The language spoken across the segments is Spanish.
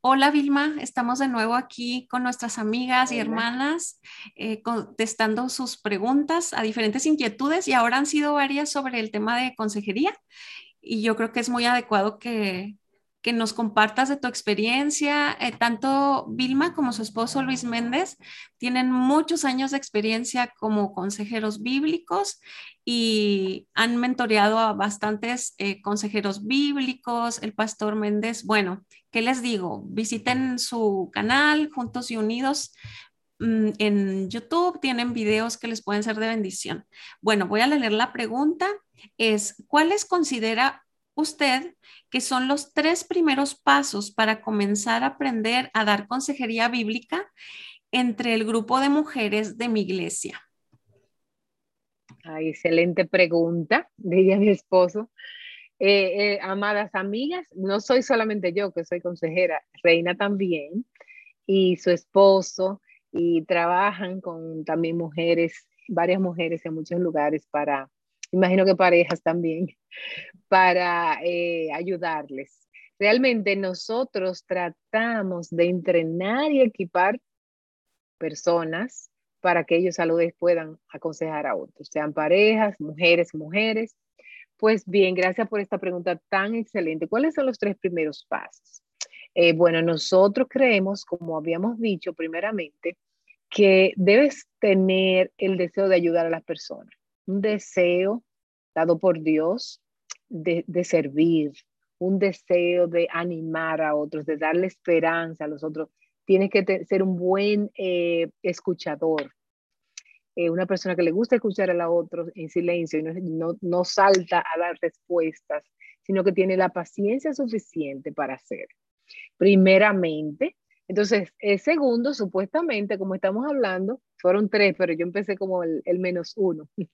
Hola Vilma, estamos de nuevo aquí con nuestras amigas y hermanas eh, contestando sus preguntas a diferentes inquietudes y ahora han sido varias sobre el tema de consejería y yo creo que es muy adecuado que, que nos compartas de tu experiencia. Eh, tanto Vilma como su esposo Luis Méndez tienen muchos años de experiencia como consejeros bíblicos y han mentoreado a bastantes eh, consejeros bíblicos. El pastor Méndez, bueno, ¿qué les digo? Visiten su canal Juntos y Unidos mm, en YouTube tienen videos que les pueden ser de bendición. Bueno, voy a leer la pregunta. Es, ¿cuáles considera usted que son los tres primeros pasos para comenzar a aprender a dar consejería bíblica entre el grupo de mujeres de mi iglesia? Excelente pregunta, diría mi esposo. Eh, eh, amadas amigas, no soy solamente yo que soy consejera, Reina también, y su esposo, y trabajan con también mujeres, varias mujeres en muchos lugares para imagino que parejas también, para eh, ayudarles. Realmente nosotros tratamos de entrenar y equipar personas para que ellos a lo puedan aconsejar a otros, sean parejas, mujeres, mujeres. Pues bien, gracias por esta pregunta tan excelente. ¿Cuáles son los tres primeros pasos? Eh, bueno, nosotros creemos, como habíamos dicho primeramente, que debes tener el deseo de ayudar a las personas un deseo dado por Dios de, servir, un deseo de animar a otros, de darle esperanza a los otros. Tienes que ser un buen eh, escuchador, eh, una persona que le gusta escuchar a la otra en silencio y no, no, salta a dar respuestas, sino que tiene la paciencia suficiente para hacer. Primeramente, entonces, el segundo, supuestamente, como estamos hablando, fueron tres, pero yo empecé como el, menos uno.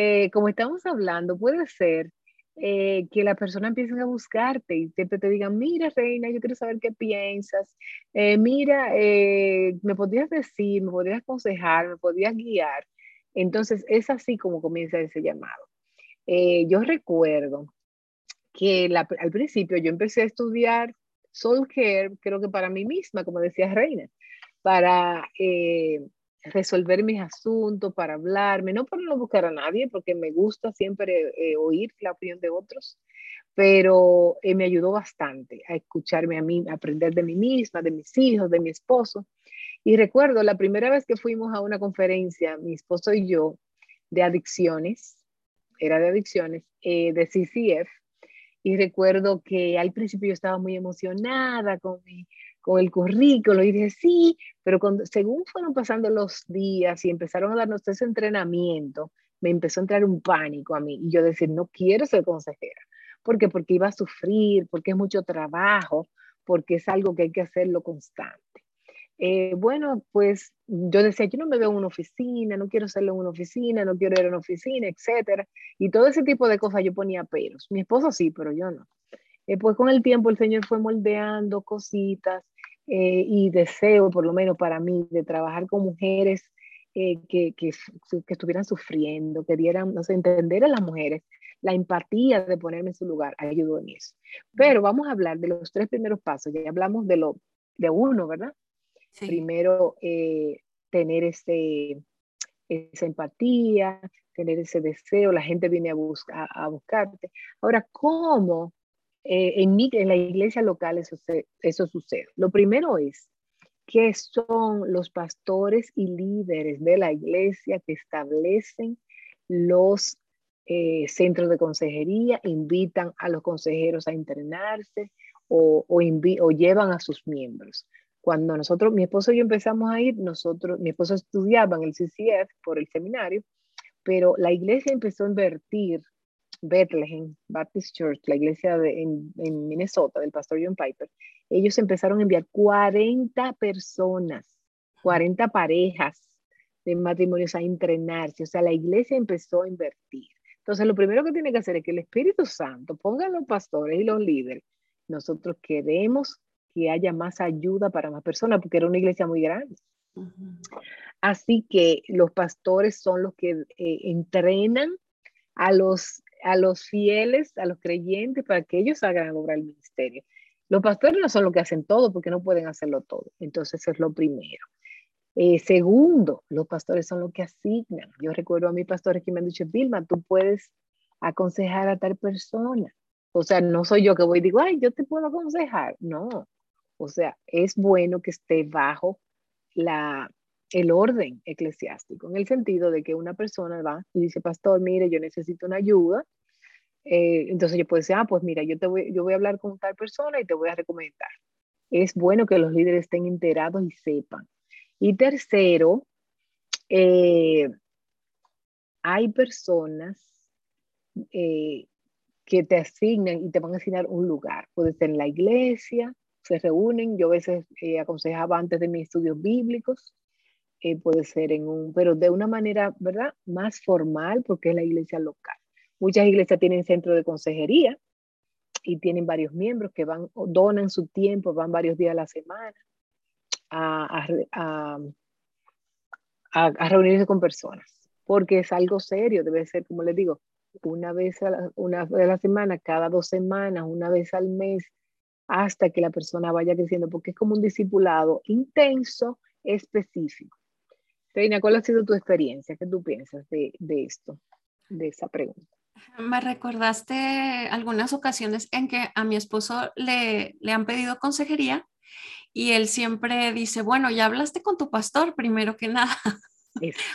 Eh, como estamos hablando, puede ser eh, que la persona empiece a buscarte y te, te digan, mira, Reina, yo quiero saber qué piensas, eh, mira, me podrías decir, me podrías aconsejar, me podrías guiar. Entonces, es así como comienza ese llamado. yo recuerdo que al principio yo empecé a estudiar soul care, creo que para mí misma, como decía Reina, para eh, resolver mis asuntos, para hablarme, no para no buscar a nadie, porque me gusta siempre eh, oír la opinión de otros, pero eh, me ayudó bastante a escucharme a mí, a aprender de mí misma, de mis hijos, de mi esposo. Y recuerdo la primera vez que fuimos a una conferencia, mi esposo y yo, de adicciones, era de adicciones, de CCF, y recuerdo que al principio yo estaba muy emocionada con, con el currículo y dije, sí, pero cuando, según fueron pasando los días y empezaron a darnos ese entrenamiento, me empezó a entrar un pánico a mí y yo decir, no quiero ser consejera. ¿Por qué? Porque iba a sufrir, porque es mucho trabajo, porque es algo que hay que hacerlo constante. Eh, bueno, pues yo decía, yo no me veo en una oficina, no quiero hacerlo en una oficina, no quiero ir a una oficina, etcétera. Y todo ese tipo de cosas yo ponía peros. Mi esposo sí, pero yo no. Eh, pues con el tiempo el Señor fue moldeando cositas eh, y deseo, por lo menos para mí, de trabajar con mujeres que, que, que, estuvieran sufriendo, que dieran, no sé, entender a las mujeres, la empatía de ponerme en su lugar, ayudó en eso. Pero vamos a hablar de los tres primeros pasos, ya hablamos de lo de uno, ¿verdad? Primero, eh, tener ese, esa empatía, tener ese deseo, la gente viene a, buscar, a buscarte. Ahora, ¿cómo eh, en, en la iglesia local eso, eso sucede? Lo primero es que son los pastores y líderes de la iglesia que establecen los eh, centros de consejería, invitan a los consejeros a entrenarse o, o, o llevan a sus miembros. Cuando nosotros, mi esposo y yo empezamos a ir, nosotros, mi esposo estudiaba en el CCF por el seminario, pero la iglesia empezó a invertir, Bethlehem Baptist Church, la iglesia de, en, en Minnesota del pastor John Piper, ellos empezaron a enviar 40 personas, 40 parejas de matrimonios a entrenarse. O sea, la iglesia empezó a invertir. Entonces, lo primero que tiene que hacer es que el Espíritu Santo ponga a los pastores y los líderes. Nosotros queremos que haya más ayuda para más personas, porque era una iglesia muy grande. Así que los pastores son los que eh, entrenan a los, a los fieles, a los creyentes, para que ellos hagan obra del ministerio. Los pastores no son los que hacen todo porque no pueden hacerlo todo. Entonces, eso es lo primero. Eh, segundo, los pastores son los que asignan. Yo recuerdo a mis pastores que me han dicho, Vilma, tú puedes aconsejar a tal persona. O sea, no soy yo que voy y digo, ay, yo te puedo aconsejar. No. O sea, es bueno que esté bajo la, el orden eclesiástico, en el sentido de que una persona va y dice, pastor, mire, yo necesito una ayuda. Eh, entonces yo puedo decir, ah, pues mira, yo, te voy, yo voy a hablar con tal persona y te voy a recomendar. Es bueno que los líderes estén enterados y sepan. Y tercero, eh, hay personas eh, que te asignan y te van a asignar un lugar. Puede ser en la iglesia, se reúnen. Yo a veces aconsejaba antes de mis estudios bíblicos, eh, puede ser en un, pero de una manera, ¿verdad? Más formal porque es la iglesia local. Muchas iglesias tienen centro de consejería y tienen varios miembros que van, donan su tiempo, van varios días a la semana a, a, reunirse con personas, porque es algo serio, debe ser, como les digo, una vez a una vez a la semana, cada dos semanas, una vez al mes, hasta que la persona vaya creciendo, porque es como un discipulado intenso, específico. Reina, ¿cuál ha sido tu experiencia? ¿Qué tú piensas de, de esto, de esa pregunta? Me recordaste algunas ocasiones en que a mi esposo le, le han pedido consejería y él siempre dice, bueno, ya hablaste con tu pastor primero que nada.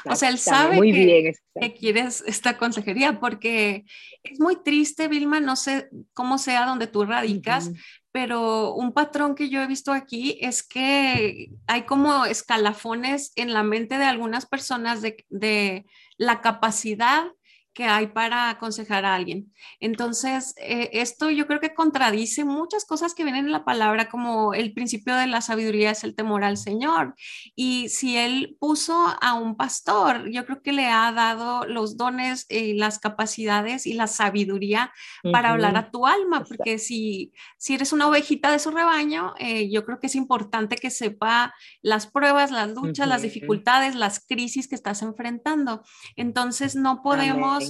O sea, él sabe que, que, quieres esta consejería porque es muy triste, Vilma, no sé cómo sea donde tú radicas, pero un patrón que yo he visto aquí es que hay como escalafones en la mente de algunas personas de, la capacidad que hay para aconsejar a alguien. Entonces, eh, esto yo creo que contradice muchas cosas que vienen en la palabra, como el principio de la sabiduría es el temor al Señor. Y si Él puso a un pastor, yo creo que le ha dado los dones, y las capacidades y la sabiduría para hablar a tu alma, porque si, si eres una ovejita de su rebaño, eh, yo creo que es importante que sepa las pruebas, las luchas, las dificultades, las crisis que estás enfrentando. Entonces, no podemos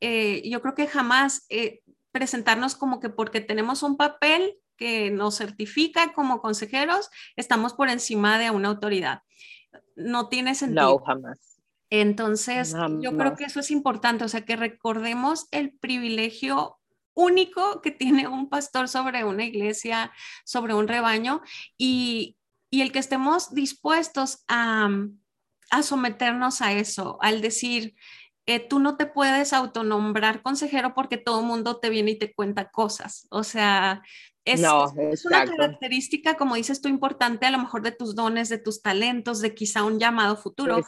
eh, yo creo que jamás eh, presentarnos como que porque tenemos un papel que nos certifica como consejeros, estamos por encima de una autoridad. No tiene sentido. No, jamás. Entonces, yo creo que eso es importante, o sea, que recordemos el privilegio único que tiene un pastor sobre una iglesia, sobre un rebaño, y, y el que estemos dispuestos a, a someternos a eso, al decir, tú no te puedes autonombrar consejero porque todo el mundo te viene y te cuenta cosas. O sea, es, es, una característica, como dices tú, importante a lo mejor de tus dones, de tus talentos, de quizá un llamado futuro,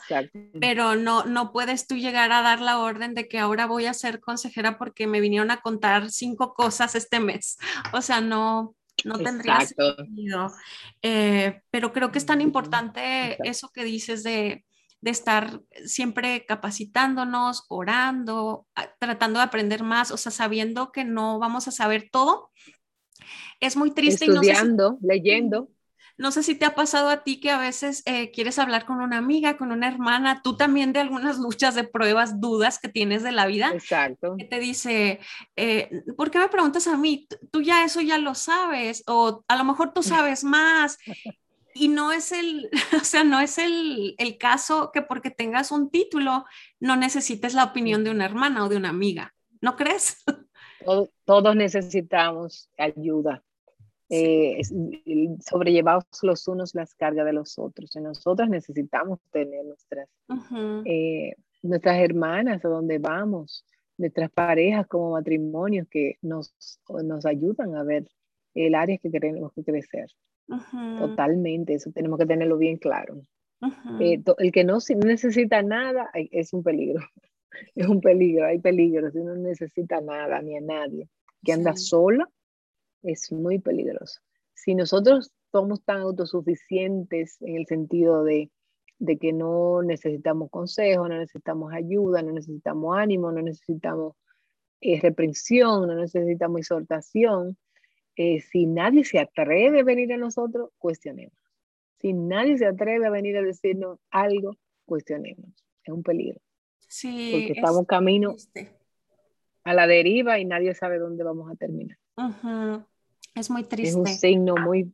pero no, no puedes tú llegar a dar la orden de que ahora voy a ser consejera porque me vinieron a contar cinco cosas este mes. O sea, no, no tendría sentido. Eh, pero creo que es tan importante eso que dices de de estar siempre capacitándonos, orando, tratando de aprender más, o sea, sabiendo que no vamos a saber todo. Es muy triste. Estudiando, leyendo. No sé si te ha pasado a ti que a veces eh, quieres hablar con una amiga, con una hermana, tú también de algunas luchas, de pruebas, dudas que tienes de la vida. Exacto. Que te dice, eh, ¿por qué me preguntas a mí? Tú ya eso ya lo sabes, o a lo mejor tú sabes más. Y no es el, o sea, no es el, el, caso que porque tengas un título no necesites la opinión de una hermana o de una amiga, ¿no crees? Todos, necesitamos ayuda. Eh, sobrellevamos los unos las cargas de los otros. Y nosotras necesitamos tener nuestras, eh, nuestras hermanas a donde vamos, nuestras parejas como matrimonios que nos, nos ayudan a ver el área que queremos crecer. Totalmente, eso tenemos que tenerlo bien claro. Eh, el que no necesita nada es un peligro. Es un peligro, hay peligro. Si no necesita nada ni a nadie, que anda sola, es muy peligroso. Si nosotros somos tan autosuficientes en el sentido de, de que no necesitamos consejo, no necesitamos ayuda, no necesitamos ánimo, no necesitamos eh, reprensión, no necesitamos exhortación, eh, si nadie se atreve a venir a nosotros, cuestionemos. Si nadie se atreve a venir a decirnos algo, cuestionemos. Es un peligro. Sí. Porque estamos camino a la deriva y nadie sabe dónde vamos a terminar. Es muy triste. Es un signo muy,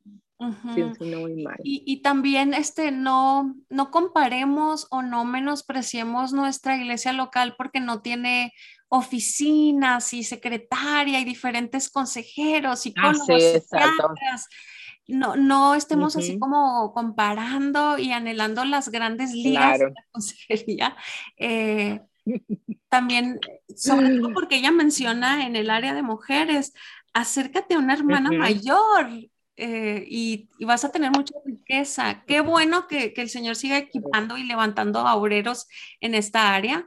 Y, y, también este, no, no comparemos o no menospreciemos nuestra iglesia local porque no tiene oficinas y secretaria y diferentes consejeros y ah, no, no estemos así como comparando y anhelando las grandes ligas de la consejería. Eh, también, sobre todo porque ella menciona en el área de mujeres, acércate a una hermana mayor eh, y, vas a tener mucha riqueza. Qué bueno que, el Señor siga equipando y levantando a obreros en esta área.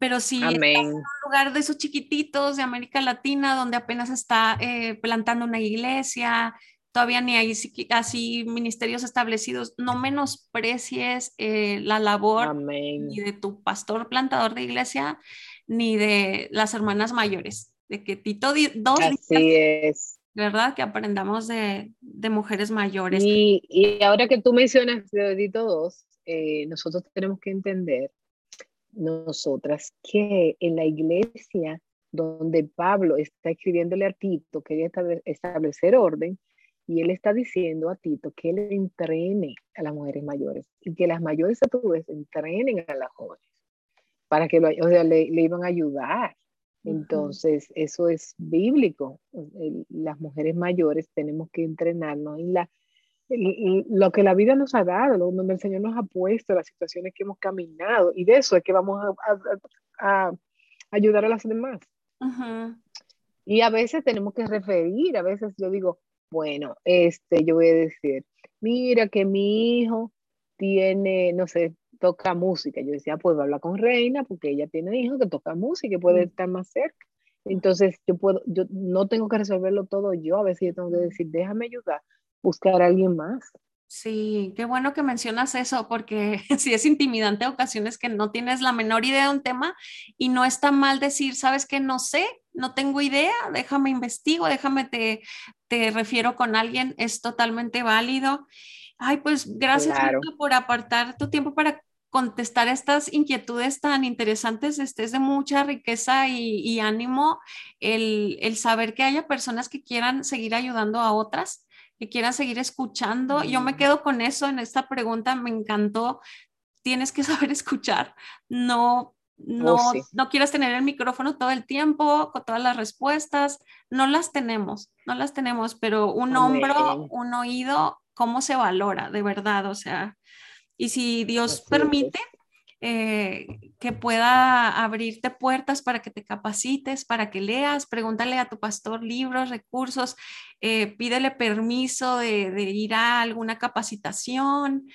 Pero si en un lugar de esos chiquititos de América Latina, donde apenas está eh, plantando una iglesia, todavía ni hay así ministerios establecidos, no menosprecies eh, la labor ni de tu pastor plantador de iglesia, ni de las hermanas mayores, de que Tito dos así es. ¿Verdad? Que aprendamos de, mujeres mayores. Y, ahora que tú mencionas de Tito dos, eh, nosotros tenemos que entender, nosotras, que en la iglesia donde Pablo está escribiéndole a Tito, quería establecer orden, y él está diciendo a Tito que él entrene a las mujeres mayores y que las mayores a tu vez entrenen a las jóvenes para que lo, o sea, le, iban a ayudar. Entonces, eso es bíblico. las mujeres mayores tenemos que entrenarnos en la, lo que la vida nos ha dado, lo, donde el Señor nos ha puesto, las situaciones que hemos caminado, y de eso es que vamos a, ayudar a las demás. Y a veces tenemos que referir, a veces yo digo, bueno, este, yo voy a decir, mira que mi hijo tiene, no sé, toca música. Yo decía, pues hablar con Reina porque ella tiene hijo que toca música y puede mm. estar más cerca. Entonces, yo puedo, yo no tengo que resolverlo todo yo, a veces yo tengo que decir, déjame ayudar, buscar a alguien más. Sí, qué bueno que mencionas eso, porque sí es intimidante a ocasiones que no tienes la menor idea de un tema y no está mal decir, sabes que no sé, no tengo idea, déjame investigo, déjame te, te refiero con alguien, es totalmente válido. Ay, pues gracias por apartar tu tiempo para contestar estas inquietudes tan interesantes. Este es de mucha riqueza y, ánimo el, el, saber que haya personas que quieran seguir ayudando a otras que quieran seguir escuchando. Yo me quedo con eso en esta pregunta, me encantó. Tienes que saber escuchar, no, no, oh, no quieras tener el micrófono todo el tiempo con todas las respuestas, no las tenemos, no las tenemos, pero un hombro, un oído, ¿cómo se valora de verdad? O sea, y si Dios permite, eh, que pueda abrirte puertas para que te capacites, para que leas, pregúntale a tu pastor libros, recursos, eh, pídele permiso de, ir a alguna capacitación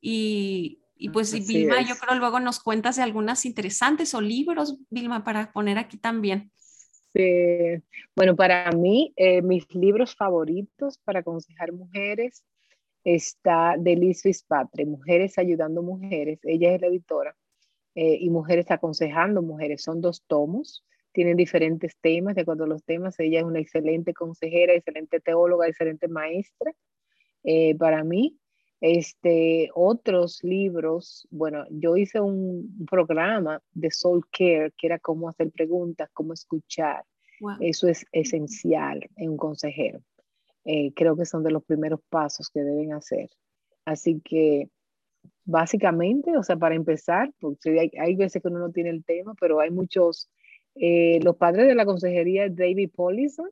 y, pues Vilma, yo creo luego nos cuentas de algunas interesantes o libros, Vilma, para poner aquí también. Sí. Bueno, para mí, eh, mis libros favoritos para aconsejar mujeres está de Liz Fitzpatrick, Mujeres Ayudando Mujeres, ella es la editora, eh, y Mujeres Aconsejando Mujeres, son dos tomos, tienen diferentes temas, de acuerdo a los temas, ella es una excelente consejera, excelente teóloga, excelente maestra eh, para mí. Este, otros libros, bueno, yo hice un programa de Soul Care, que era cómo hacer preguntas, cómo escuchar. Eso es esencial en un consejero. Eh, creo que son de los primeros pasos que deben hacer. Así que básicamente, o sea, para empezar, porque hay, hay veces que uno no tiene el tema, pero hay muchos, eh, los padres de la consejería, David Pollison,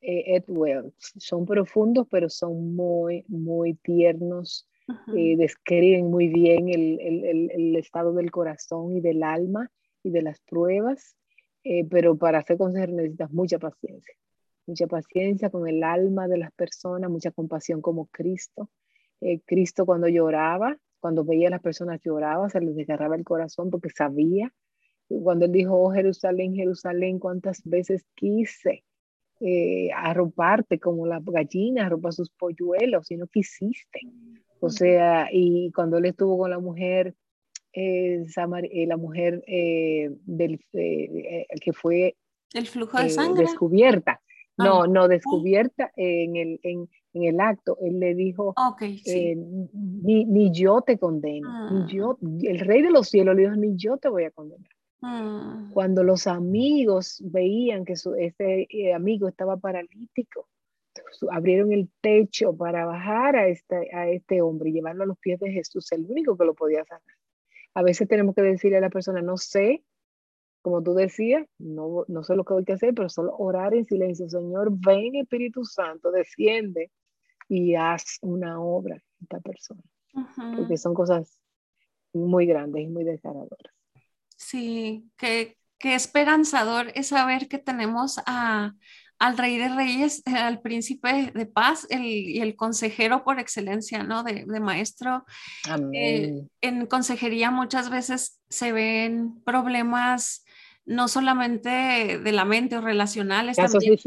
eh, Ed Wells, son profundos, pero son muy, muy tiernos, eh, describen muy bien el, el, el, estado del corazón y del alma y de las pruebas, pero para ser consejero necesitas mucha paciencia mucha paciencia con el alma de las personas, mucha compasión como Cristo. Eh, Cristo cuando lloraba, cuando veía a las personas lloraba, se les desgarraba el corazón porque sabía. Cuando él dijo, oh Jerusalén, Jerusalén, cuántas veces quise eh, arroparte como la gallina arropa sus polluelos y no quisiste. O sea, y cuando él estuvo con la mujer, eh, la mujer del, que fue el flujo de sangre. descubierta, no, no, descubierta en el, en, en el acto. Él le dijo, eh, ni, ni, yo te condeno, ni ah. yo, el rey de los cielos le dijo, ni yo te voy a condenar. Ah. Cuando los amigos veían que su, este eh, amigo estaba paralítico, abrieron el techo para bajar a este, a este hombre y llevarlo a los pies de Jesús, el único que lo podía sanar. A veces tenemos que decirle a la persona, no sé, como tú decías, no, no sé lo que hay que hacer, pero solo orar en silencio. Señor, ven Espíritu Santo, desciende y haz una obra en esta persona. Porque son cosas muy grandes y muy desgarradoras. Sí, qué, qué esperanzador es saber que tenemos a, al Rey de Reyes, eh, al Príncipe de Paz el, y el consejero por excelencia, ¿no? De, maestro. Eh, en consejería muchas veces se ven problemas no solamente de la mente o relacionales, también,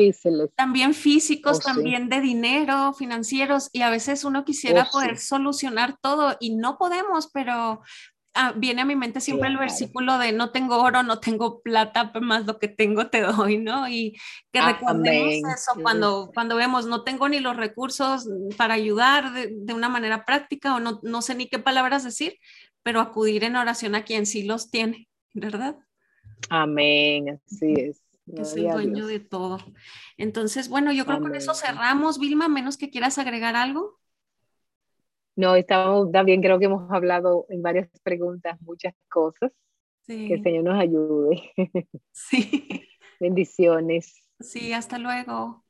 también físicos, oh, también de dinero, financieros, y a veces uno quisiera oh, poder solucionar todo y no podemos, pero Ah, viene a mi mente siempre el versículo de no tengo oro, no tengo plata, más lo que tengo te doy, ¿no? Y que recordemos eso cuando, cuando vemos, no tengo ni los recursos para ayudar de, una manera práctica o no, no sé ni qué palabras decir, pero acudir en oración a quien sí los tiene, ¿verdad? Amén, así es. es el dueño de todo. Entonces, bueno, yo creo que con eso cerramos. Vilma, menos que quieras agregar algo. No, estamos también, creo que hemos hablado en varias preguntas muchas cosas. Que el Señor nos ayude. Sí. Bendiciones. Sí, hasta luego.